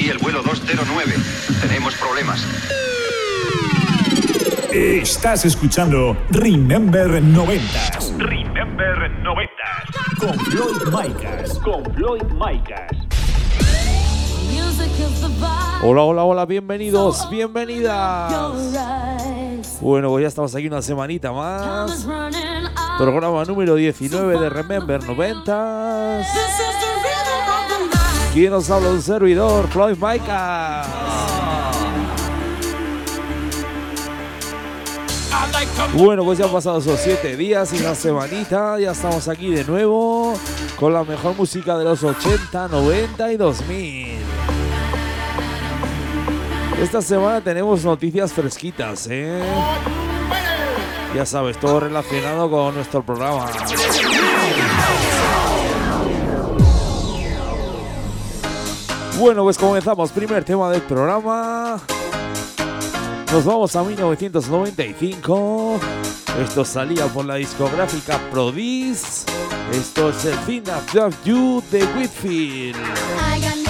Aquí el vuelo 209. Tenemos problemas. Estás escuchando Remember 90 Remember 90. con Floyd Micas. Con Floyd Micas. Hola, hola, hola, bienvenidos, bienvenidas. Bueno, pues ya estamos aquí una semanita más. Programa número 19 de Remember 90. ¿Quién nos habla? Un servidor, Floyd Micas. Bueno, pues ya han pasado esos 7 días y una semanita. Ya estamos aquí de nuevo con la mejor música de los 80, 90 y 2000. Esta semana tenemos noticias fresquitas, ¿eh? Ya sabes, todo relacionado con nuestro programa. Bueno, pues comenzamos. Primer tema del programa. Nos vamos a 1995. Esto salía por la discográfica Prodis. Esto es el That Love You de Whitfield.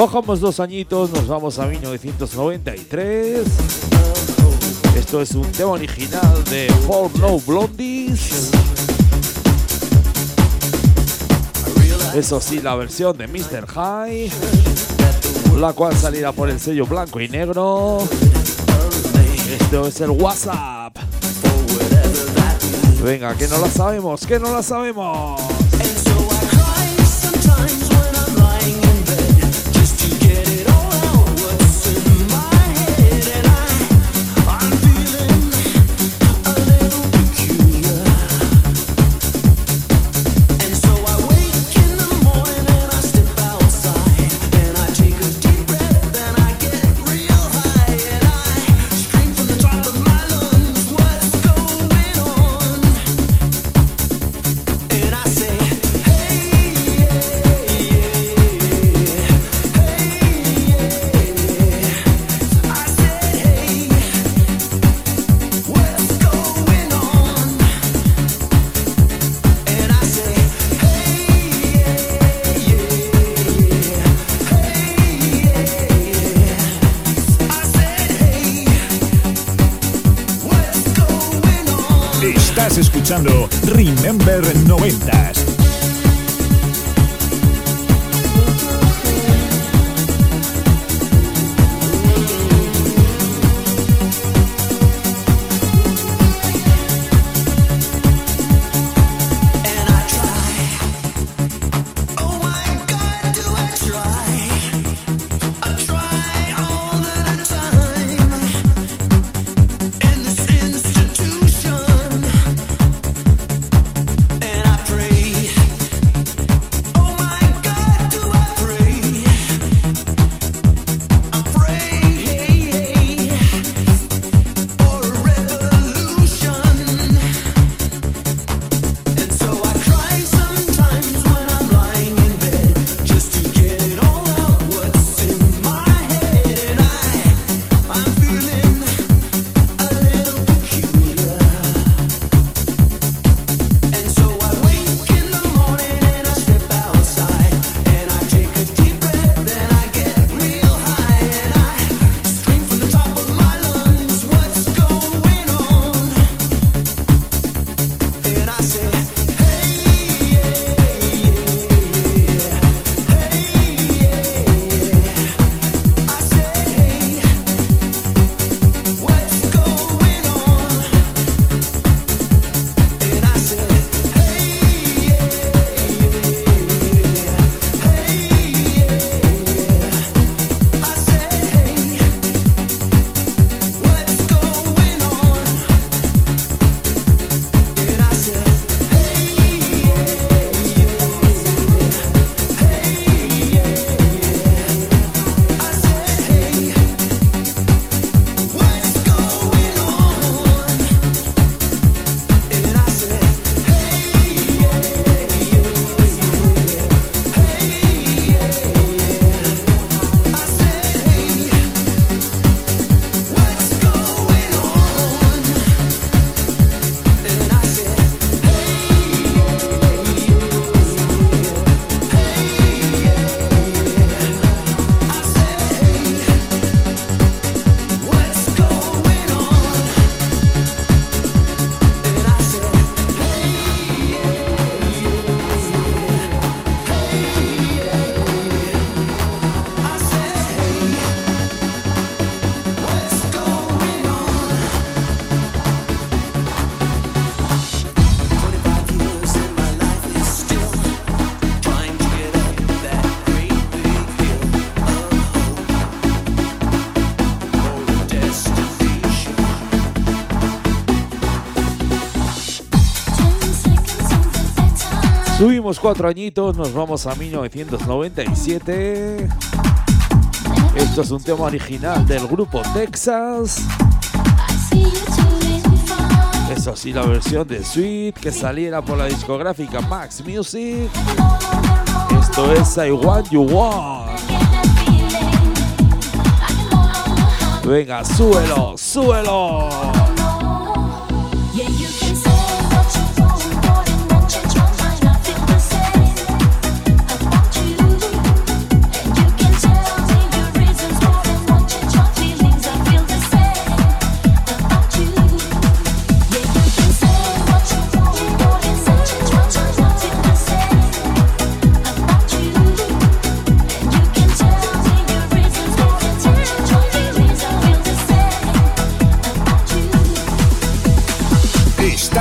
Bajamos dos añitos, nos vamos a 1993. Esto es un tema original de Four No Blondies. Eso sí, la versión de Mr. High, la cual salirá por el sello blanco y negro. Esto es el WhatsApp. Venga, que no la sabemos, que no la sabemos. Escuchando Remember 90s. Cuatro añitos, nos vamos a 1997. Esto es un tema original del grupo Texas. Eso sí, la versión de Sweet que saliera por la discográfica Max Music. Esto es I Want You Want. Venga, súbelo, súbelo.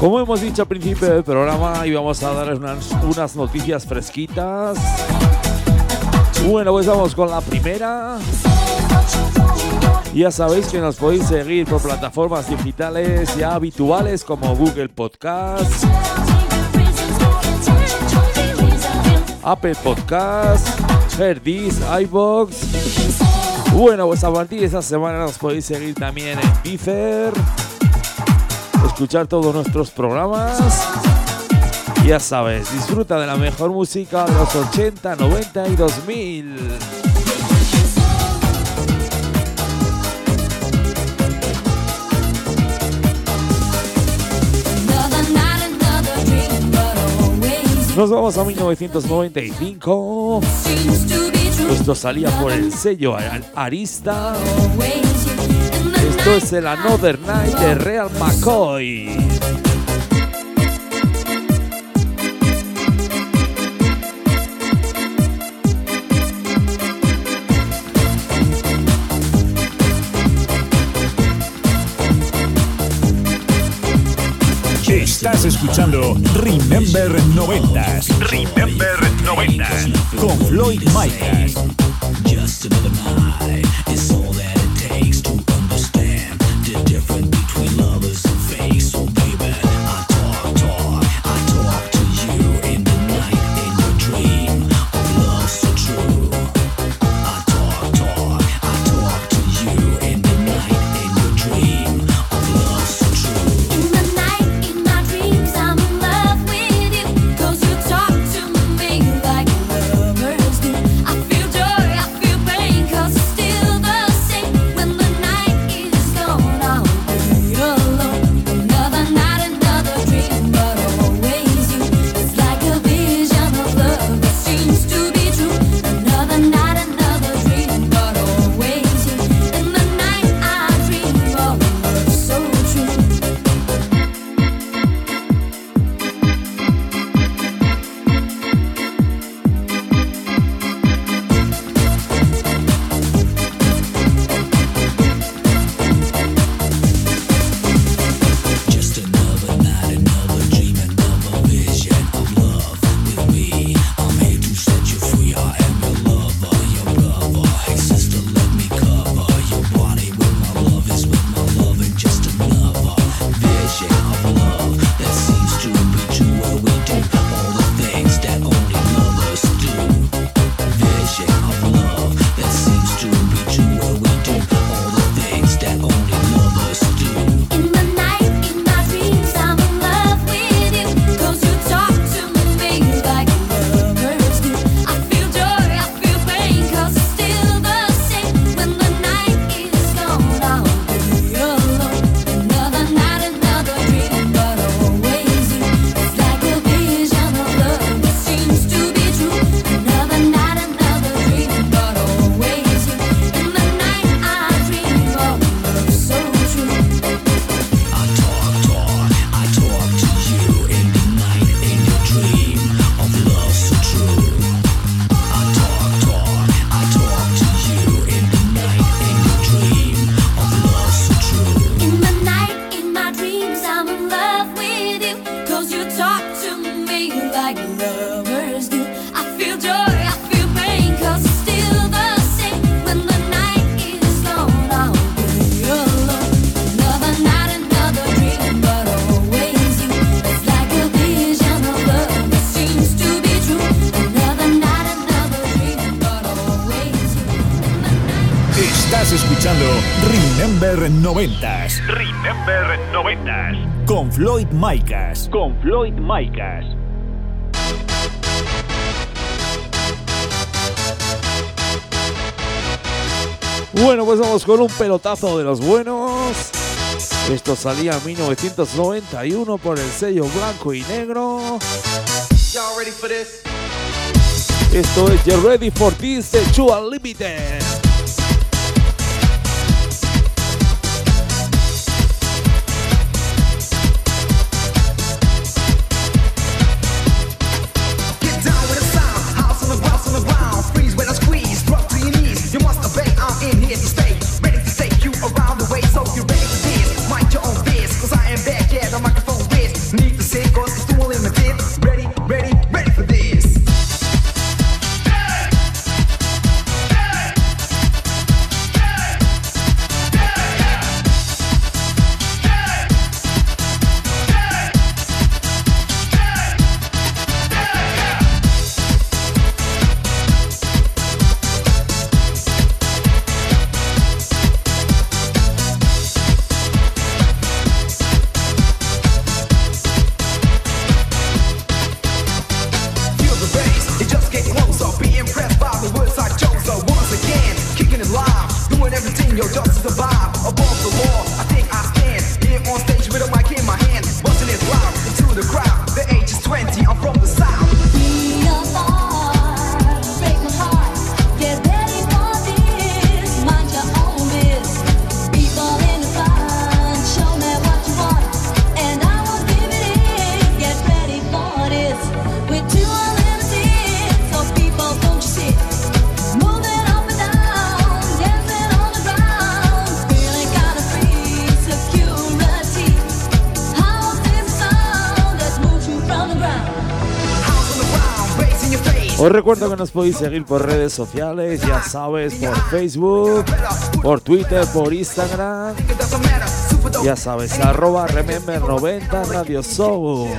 Como hemos dicho al principio del programa, y vamos a dar unas, noticias fresquitas. Bueno, pues vamos con la primera. Ya sabéis que nos podéis seguir por plataformas digitales ya habituales como Google Podcast, Apple Podcast, Herdis, iBox. Bueno, pues a partir de esta semana nos podéis seguir también en Deezer escuchar todos nuestros programas. Ya sabes, disfruta de la mejor música de los 80, 90 y 2000. Nos vamos a 1995. Esto salía por el sello Arista. Esto es el Another Night de Real McCoy. Estás escuchando Remember 90 Remember 90 con Floyd Micas. Just another night. noventas. Remember noventas. Con Floyd Micas. Con Floyd Micas. Bueno, pues vamos con un pelotazo de los buenos. Esto salía en 1991 por el sello blanco y negro. Ready for this? Esto es You're Ready for This de Chua Limited. Os recuerdo que nos podéis seguir por redes sociales, ya sabes, por Facebook, por Twitter, por Instagram. Ya sabes, arroba remember 90 Radio Soul.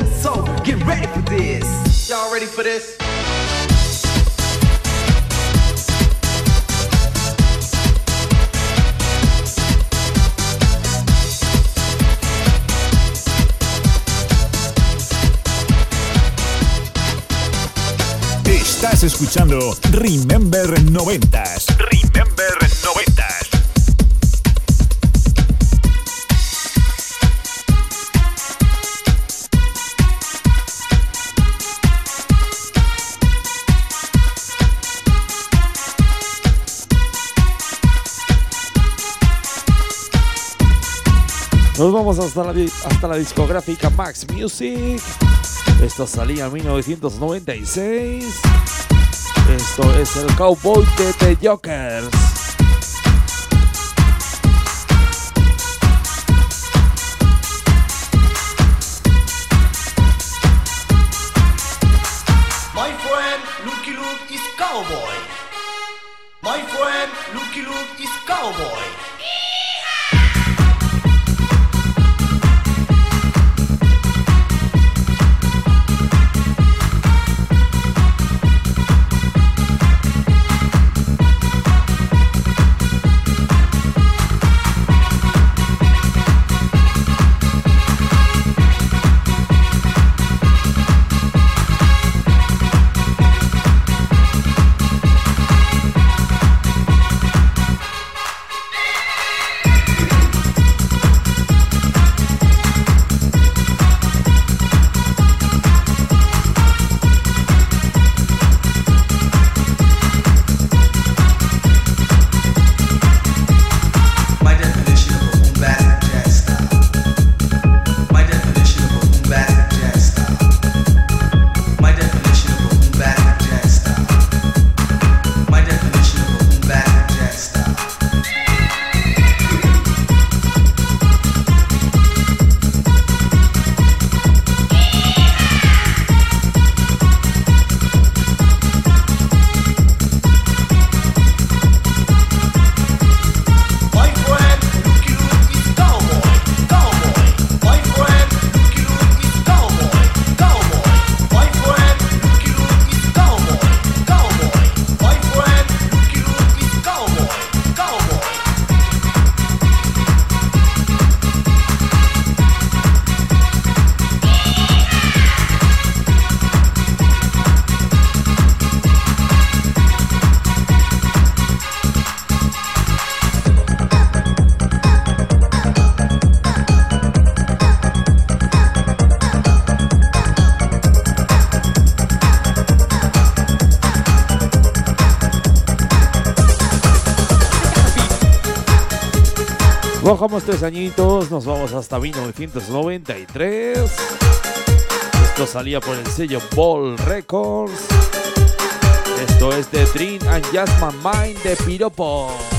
Estás escuchando Remember 90s. Remember 90s. Nos vamos hasta la, hasta la discográfica Max Music. Esto salía en 1996. Esto es el Cowboy de The Jokers. My friend Luki Luki is cowboy. My friend Lucky Luke is cowboy. tres añitos, nos vamos hasta 1993. Esto salía por el sello Ball Records. Esto es The Dream and Jasmine Mind de Piropo.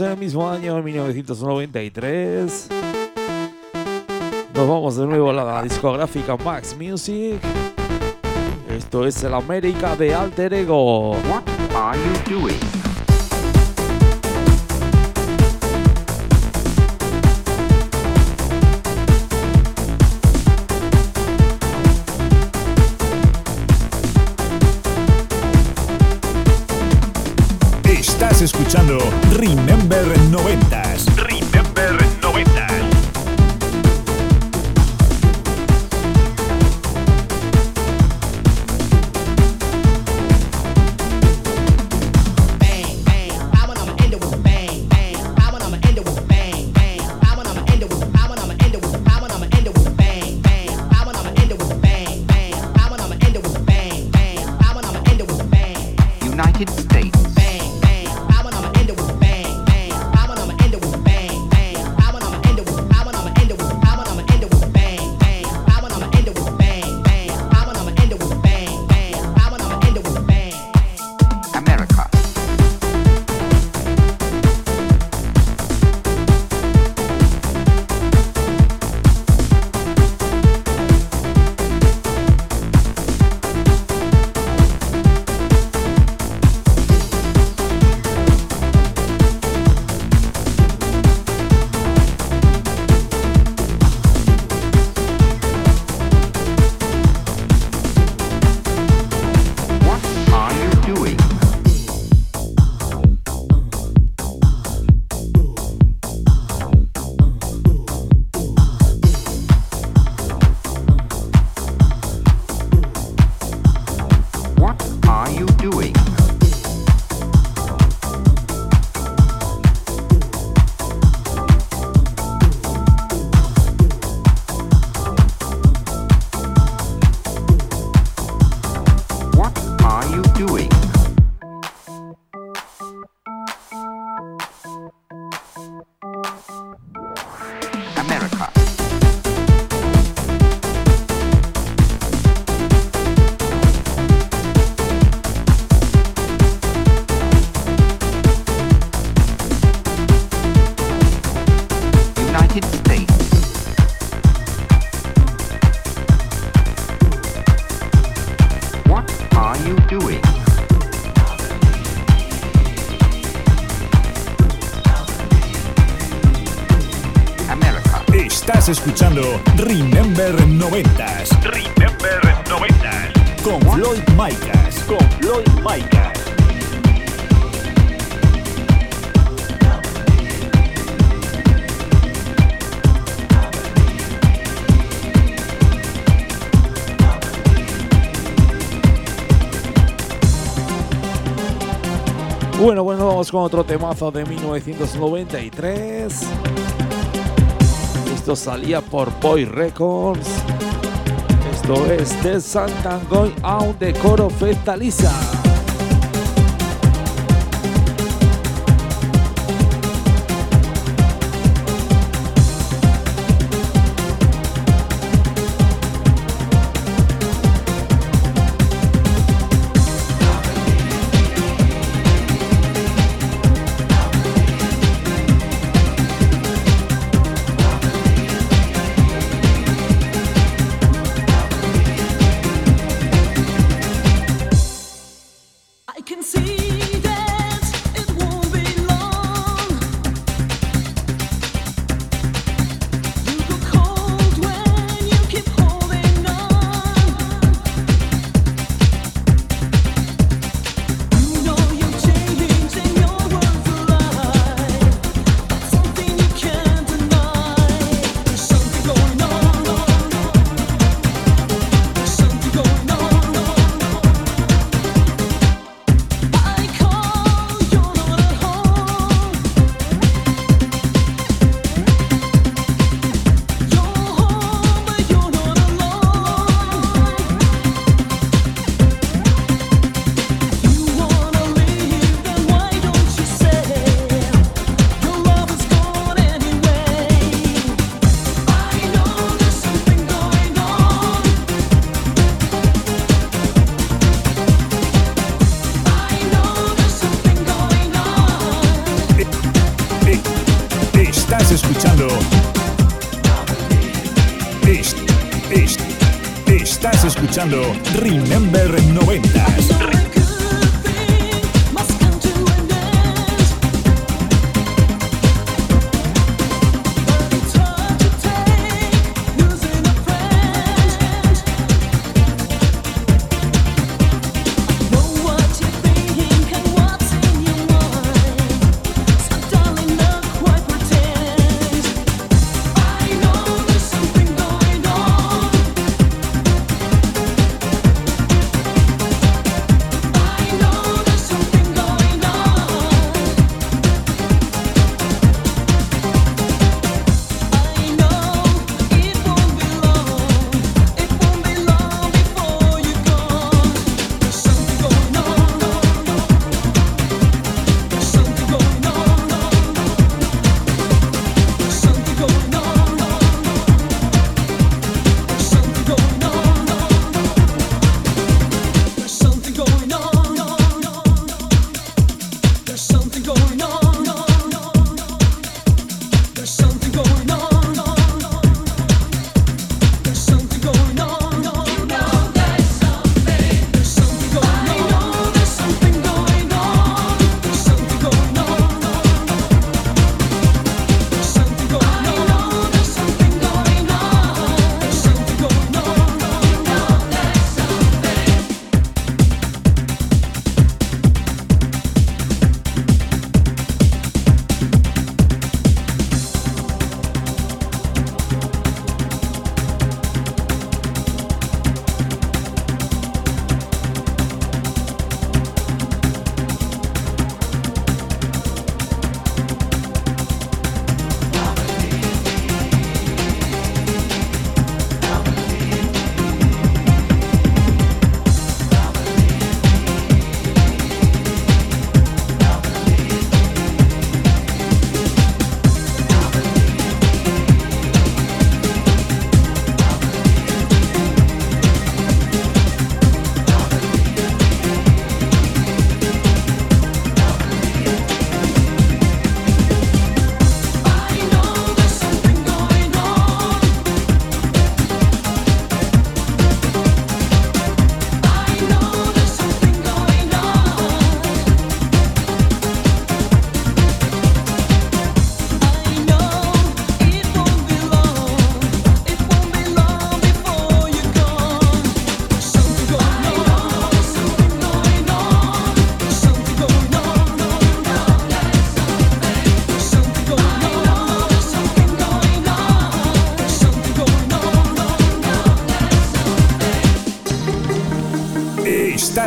En el mismo año, en 1993. Nos vamos de nuevo a la discográfica Max Music. Esto es el América de Alter Ego. What are you doing? Estás escuchando Remember con otro temazo de 1993. Esto salía por Boy Records. Esto es de Santangoy Aun de Coro Fetaliza.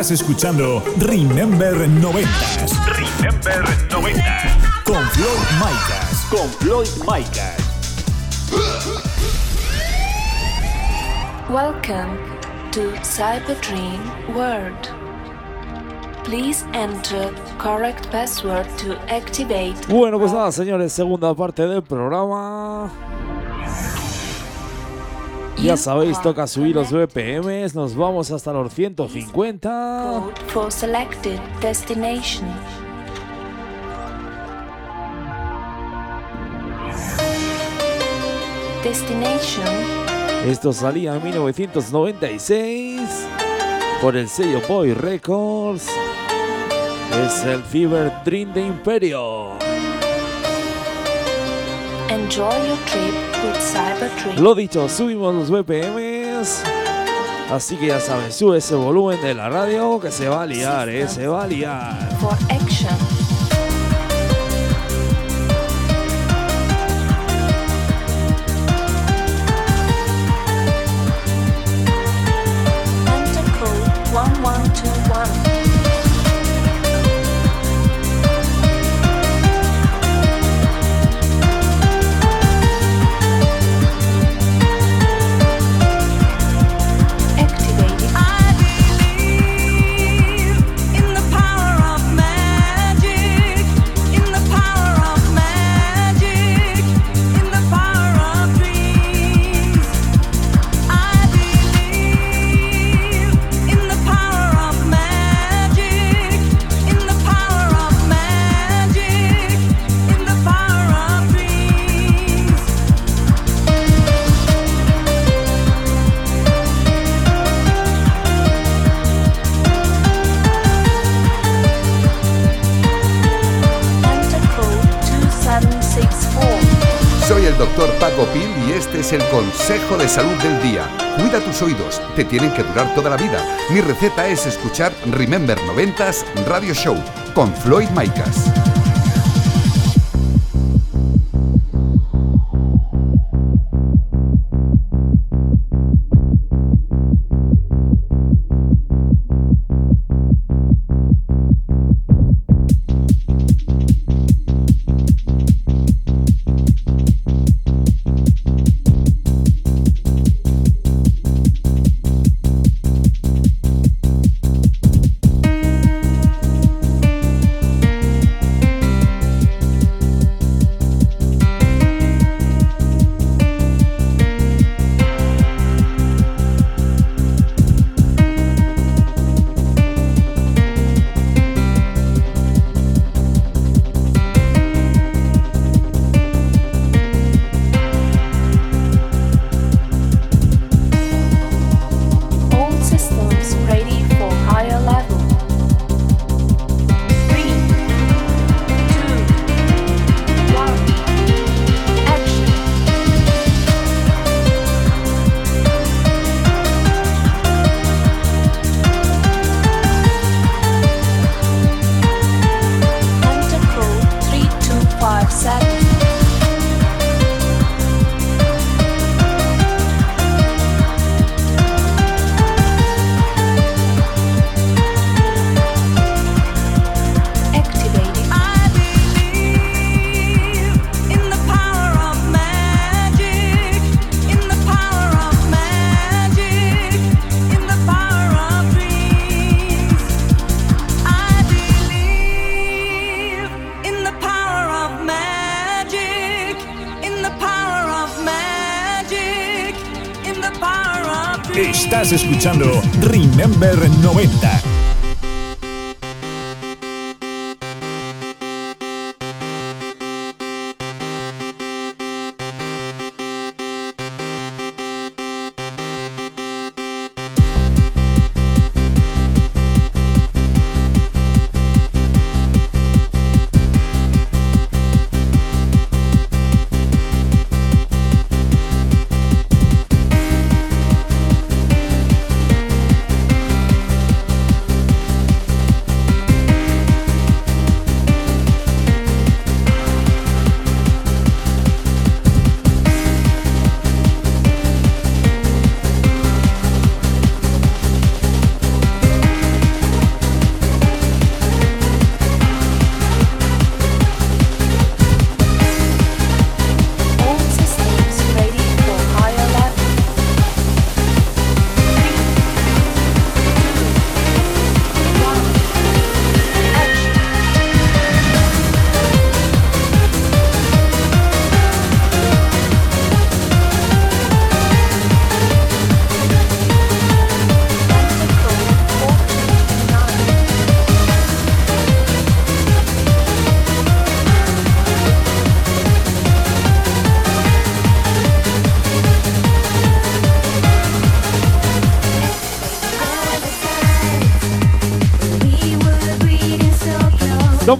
Estás escuchando Remember 90s Remember 90s. con Floyd Micas. Con Floyd Micas. Welcome to Cyberdream World. Please enter correct password to activate. Bueno, pues nada, señores, segunda parte del programa. Ya sabéis, toca subir los BPMs, nos vamos hasta los 150. Code for selected destination. Destination Esto salía en 1996 por el sello Boy Records. Es el Fever Dream de Imperio. Enjoy your trip with Cyberdream. Lo dicho, subimos los BPMs. Así que ya sabes, sube ese volumen de la radio que se va a liar, eh, se va a liar. for action. Consejo de salud del día. Cuida tus oídos, te tienen que durar toda la vida. Mi receta es escuchar Remember 90s Radio Show con Floyd Micas.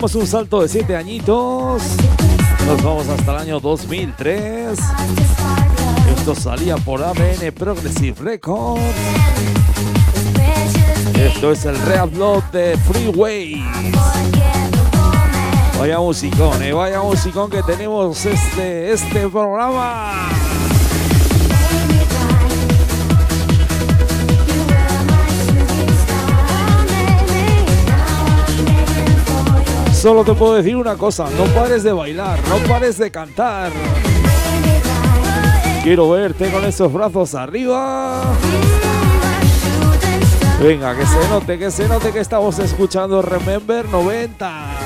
Damos un salto de 7 añitos. Nos vamos hasta el año 2003. Esto salía por ABN Progressive Records. Esto es el reupload de Freeways. Vaya musicón, eh, vaya musicón que tenemos este, este programa. Solo te puedo decir una cosa, no pares de bailar, no pares de cantar. Quiero verte con esos brazos arriba. Venga, que se note, que se note que estamos escuchando Remember 90.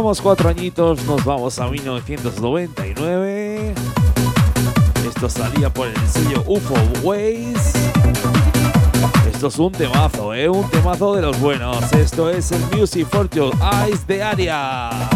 Bajamos cuatro añitos, nos vamos a 1999. Esto salía por el sello UFO Ways. Esto es un temazo, ¿eh? Un temazo de los buenos. Esto es el Music for Your Eyes de Aria.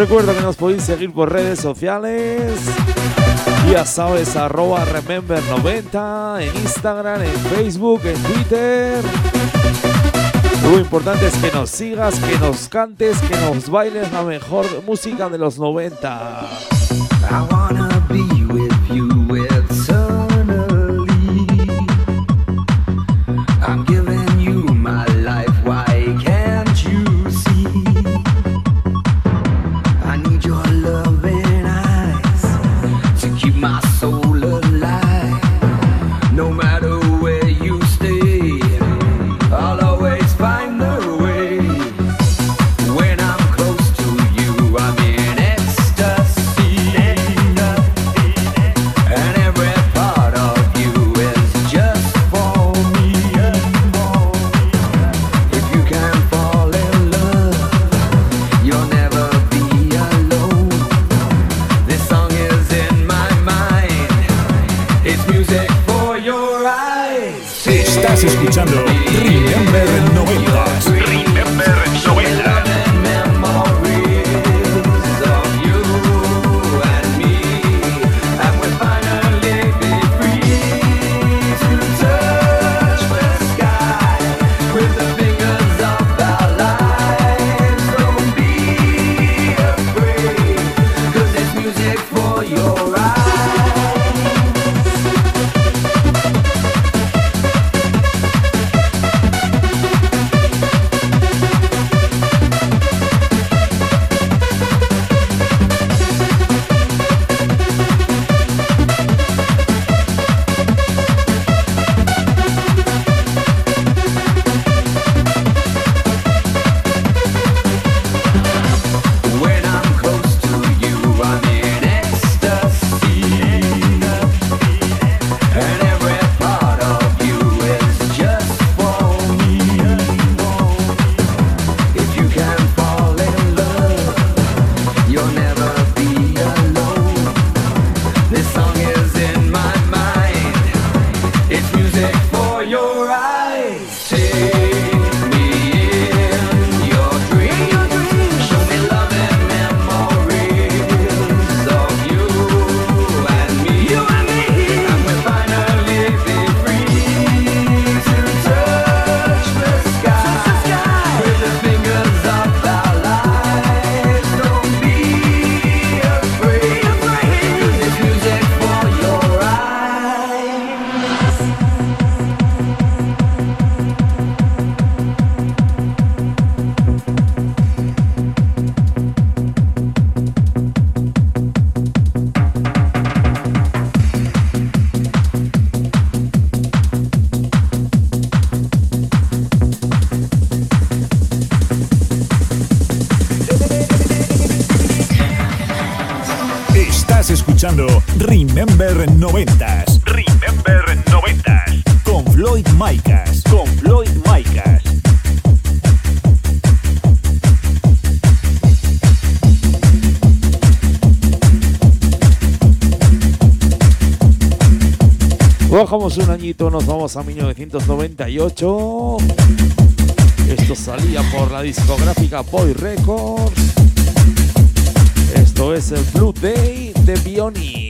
Os recuerdo que nos podéis seguir por redes sociales. Ya sabes, arroba Remember90 en Instagram, en Facebook, en Twitter. Lo importante es que nos sigas, que nos cantes, que nos bailes la mejor música de los 90. Bajamos un añito, nos vamos a 1998. Esto salía por la discográfica Boy Records. Esto es el Blue Day de Bionic.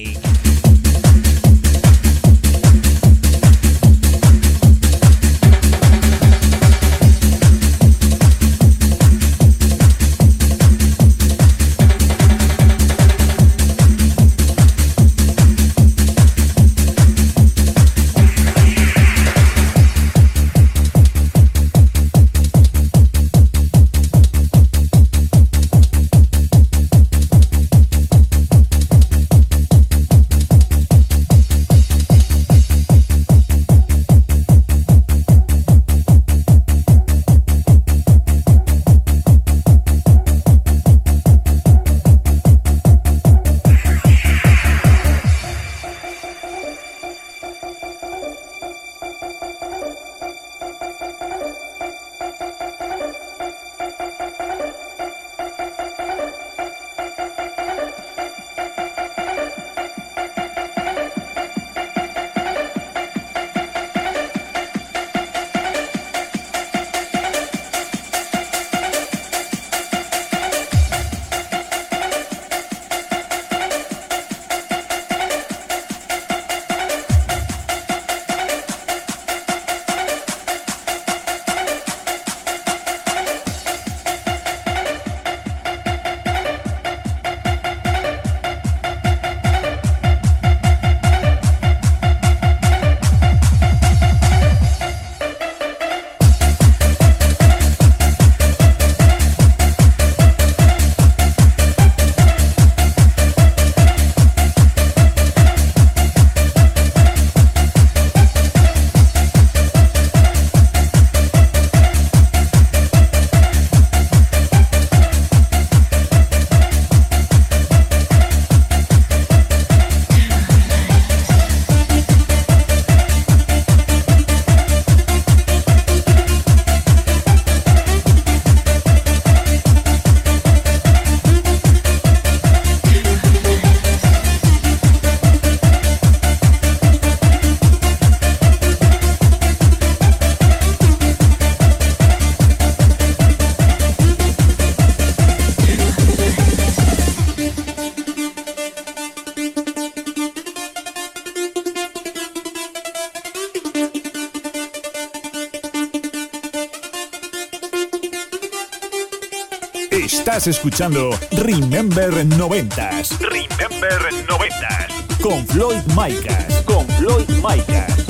Estás escuchando Remember 90s. Remember 90s. Con Floyd Micas. Con Floyd Micas.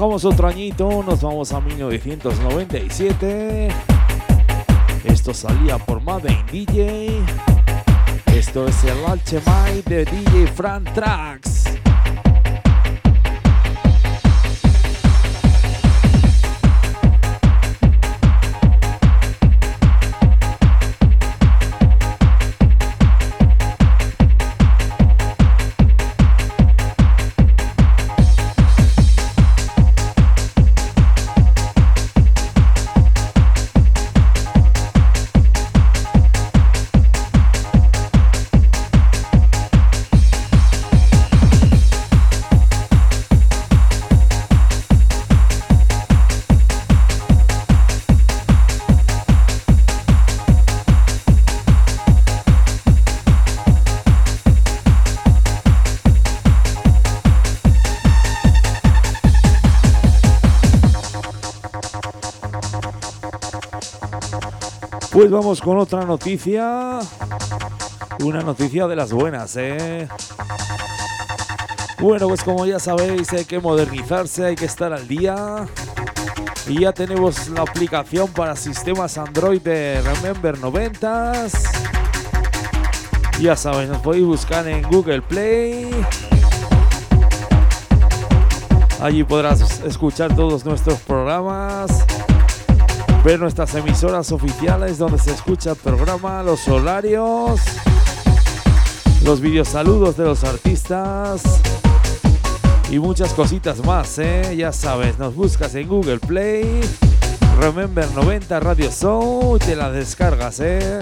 Bajamos otro añito, nos vamos a 1997. Esto salía por Madden DJ. Esto es el Alchemite de DJ Fran Trax. Pues vamos con otra noticia. Una noticia de las buenas, ¿eh? Bueno, pues como ya sabéis, hay que modernizarse, hay que estar al día. Y ya tenemos la aplicación para sistemas Android de Remember 90s. Ya sabéis, nos podéis buscar en Google Play. Allí podrás escuchar todos nuestros programas, ver nuestras emisoras oficiales donde se escucha el programa, los horarios, los videos saludos de los artistas y muchas cositas más, ¿eh? Ya sabes, nos buscas en Google Play, Remember 90 Radio Show te la descargas, ¿eh?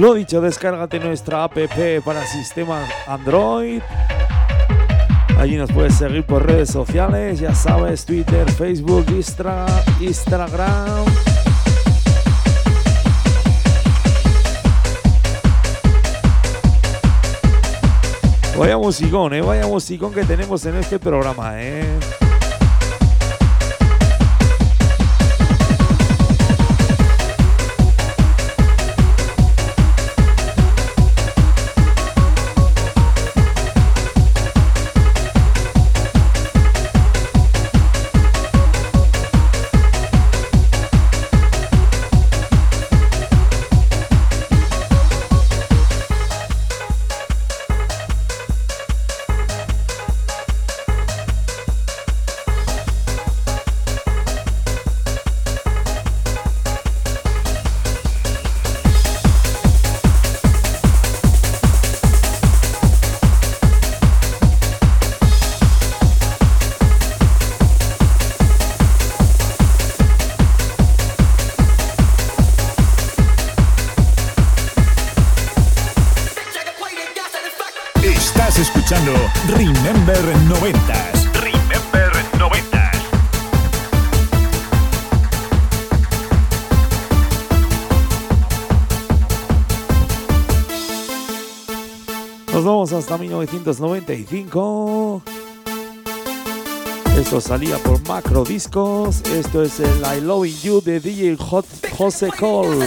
Lo dicho, descárgate nuestra app para sistema Android. Allí nos puedes seguir por redes sociales, ya sabes, Twitter, Facebook, Instagram. Vaya musicón, eh, vaya musicón que tenemos en este programa, eh. Hasta 1995. Esto salía por Macro Discos. Esto es el I Loving You de DJ Hot Jose Cole.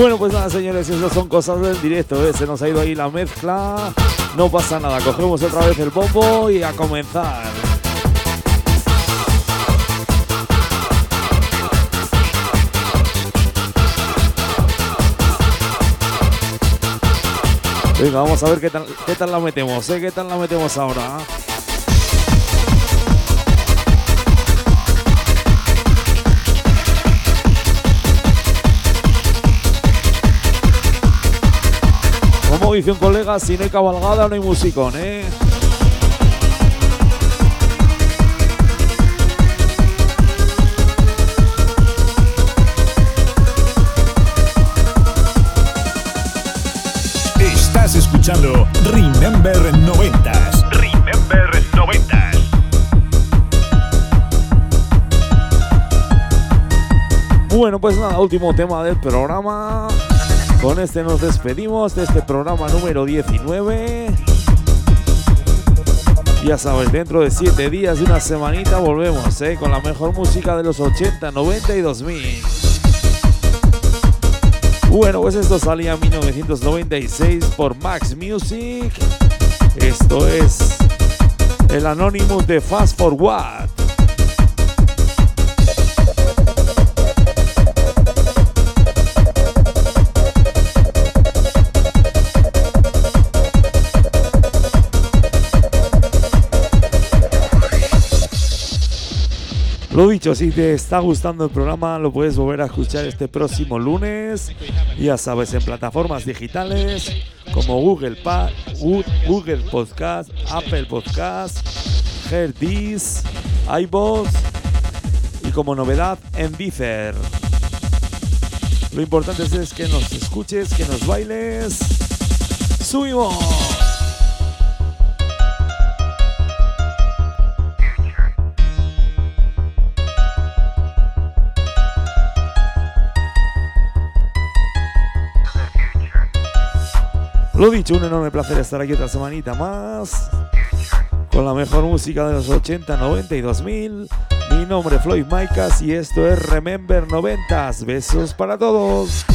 Bueno, pues nada, señores, esas son cosas del directo, ¿eh? Se nos ha ido ahí la mezcla. No pasa nada, cogemos otra vez el bombo y a comenzar. Venga, vamos a ver qué tal, qué tal la metemos, ¿eh? ¿Qué tal la metemos ahora? Como dice un colega, si no hay cabalgada no hay musicón, ¿eh? Estás escuchando Remember 90s. Remember 90s. Bueno, pues nada, último tema del programa. Con este nos despedimos de este programa número 19. Ya sabes, dentro de 7 días y una semanita volvemos, ¿eh? Con la mejor música de los 80, 90 y 2000. Bueno, pues esto salía en 1996 por Max Music. Esto es el Anonymous de Fast Forward. Lo dicho, si te está gustando el programa, lo puedes volver a escuchar este próximo lunes. Ya sabes, en plataformas digitales como Google, Pa- Google Podcast, Apple Podcast, Herdis, iVoox y como novedad en Deezer. Lo importante es que nos escuches, que nos bailes. ¡Subimos! Lo dicho, un enorme placer estar aquí otra semanita más. Con la mejor música de los 80, 90 y 2000. Mi nombre es Floyd Maicas y esto es Remember 90s. Besos para todos.